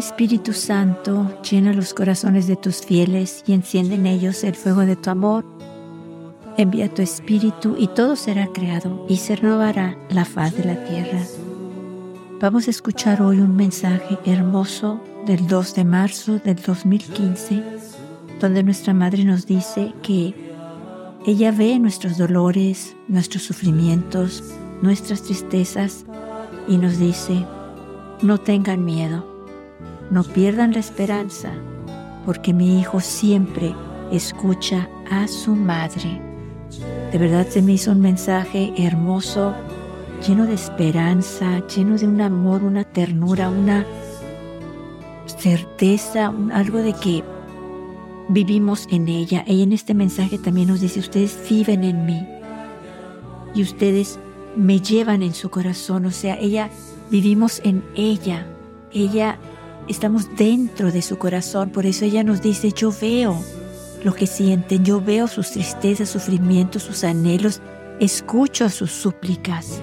Espíritu Santo, llena los corazones de tus fieles y enciende en ellos el fuego de tu amor. Envía tu Espíritu y todo será creado y se renovará la faz de la tierra. Vamos a escuchar hoy un mensaje hermoso del 2 de marzo del 2015, donde nuestra Madre nos dice que ella ve nuestros dolores, nuestros sufrimientos, nuestras tristezas y nos dice, no tengan miedo, no pierdan la esperanza, porque mi hijo siempre escucha a su madre. De verdad se me hizo un mensaje hermoso, lleno de esperanza, lleno de un amor, una ternura, una certeza, algo de que vivimos en ella. Ella en este mensaje también nos dice, ustedes viven en mí y ustedes me llevan en su corazón. O sea, ella, vivimos en ella. Ella, estamos dentro de su corazón. Por eso ella nos dice, yo veo lo que sienten, yo veo sus tristezas, sufrimientos, sus anhelos, escucho sus súplicas.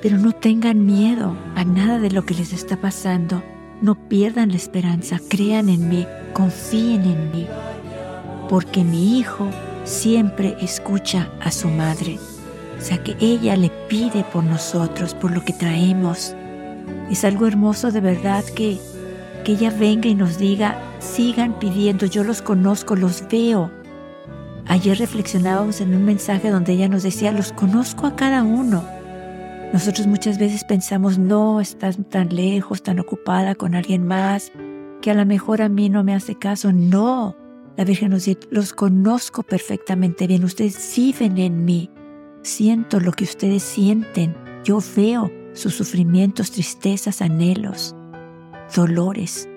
Pero no tengan miedo a nada de lo que les está pasando. No pierdan la esperanza, crean en mí, confíen en mí, porque mi hijo siempre escucha a su madre. O sea que ella le pide por nosotros, por lo que traemos. Es algo hermoso de verdad que, que ella venga y nos diga, sigan pidiendo, yo los conozco, los veo. Ayer reflexionábamos en un mensaje donde ella nos decía, los conozco a cada uno. Nosotros muchas veces pensamos, no, estás tan lejos, tan ocupada con alguien más, que a lo mejor a mí no me hace caso. No, la Virgen nos dice, los conozco perfectamente bien, ustedes viven en mí, siento lo que ustedes sienten, yo veo sus sufrimientos, tristezas, anhelos, dolores,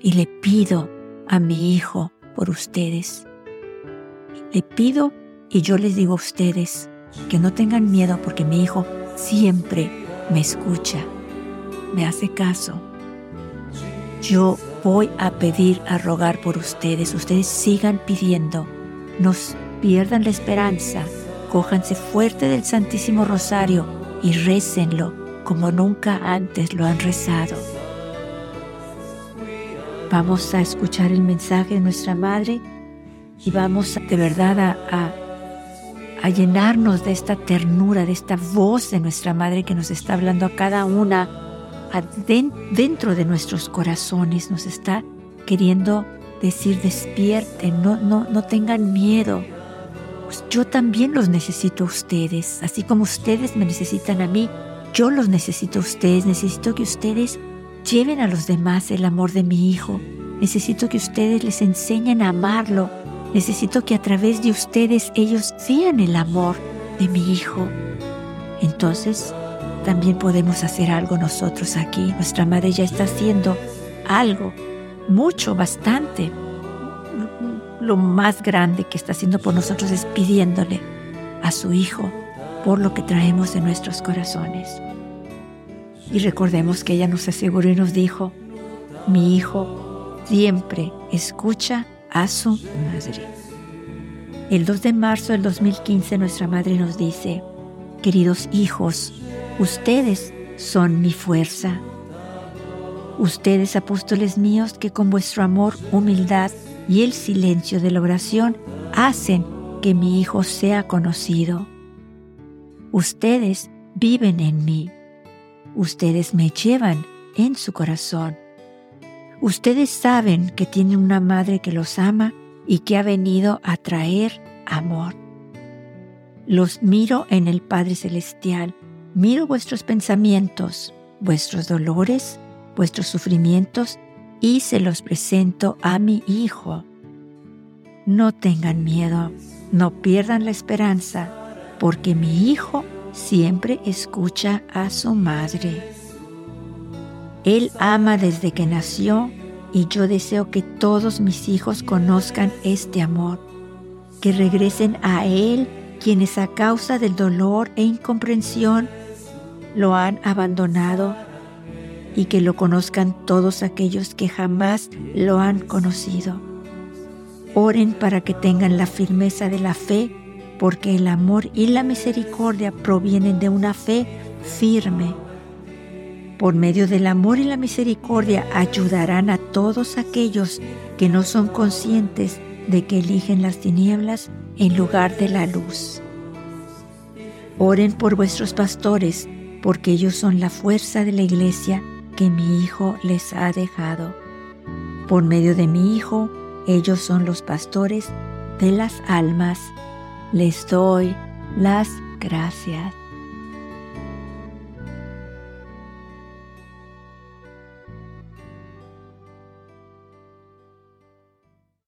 y le pido a mi Hijo por ustedes. Le pido y yo les digo a ustedes que no tengan miedo porque mi Hijo siempre me escucha, me hace caso. Yo voy a pedir, a rogar por ustedes. Ustedes sigan pidiendo. No pierdan la esperanza. Cójanse fuerte del Santísimo Rosario y récenlo como nunca antes lo han rezado. Vamos a escuchar el mensaje de nuestra Madre y vamos de verdad a, llenarnos de esta ternura, de esta voz de nuestra Madre que nos está hablando a cada una dentro de nuestros corazones, nos está queriendo decir despierten, no, no, no tengan miedo. Yo también los necesito a ustedes, así como ustedes me necesitan a mí, yo los necesito a ustedes, necesito que ustedes lleven a los demás el amor de mi hijo, necesito que ustedes les enseñen a amarlo, Necesito que a través de ustedes ellos vean el amor de mi hijo. Entonces, también podemos hacer algo nosotros aquí. Nuestra madre ya está haciendo algo, mucho, bastante. Lo más grande que está haciendo por nosotros es pidiéndole a su hijo por lo que traemos de nuestros corazones. Y recordemos que ella nos aseguró y nos dijo, mi hijo siempre escucha a su madre. El 2 de marzo del 2015 nuestra madre nos dice, queridos hijos, ustedes son mi fuerza. Ustedes, apóstoles míos, que con vuestro amor, humildad y el silencio de la oración hacen que mi Hijo sea conocido. Ustedes viven en mí. Ustedes me llevan en su corazón. Ustedes saben que tienen una madre que los ama y que ha venido a traer amor. Los miro en el Padre Celestial, miro vuestros pensamientos, vuestros dolores, vuestros sufrimientos y se los presento a mi Hijo. No tengan miedo, no pierdan la esperanza, porque mi Hijo siempre escucha a su madre. Él ama desde que nació y yo deseo que todos mis hijos conozcan este amor, que regresen a Él quienes a causa del dolor e incomprensión lo han abandonado y que lo conozcan todos aquellos que jamás lo han conocido. Oren para que tengan la firmeza de la fe, porque el amor y la misericordia provienen de una fe firme por medio del amor y la misericordia, ayudarán a todos aquellos que no son conscientes de que eligen las tinieblas en lugar de la luz. Oren por vuestros pastores, porque ellos son la fuerza de la iglesia que mi Hijo les ha dejado. Por medio de mi Hijo, ellos son los pastores de las almas. Les doy las gracias.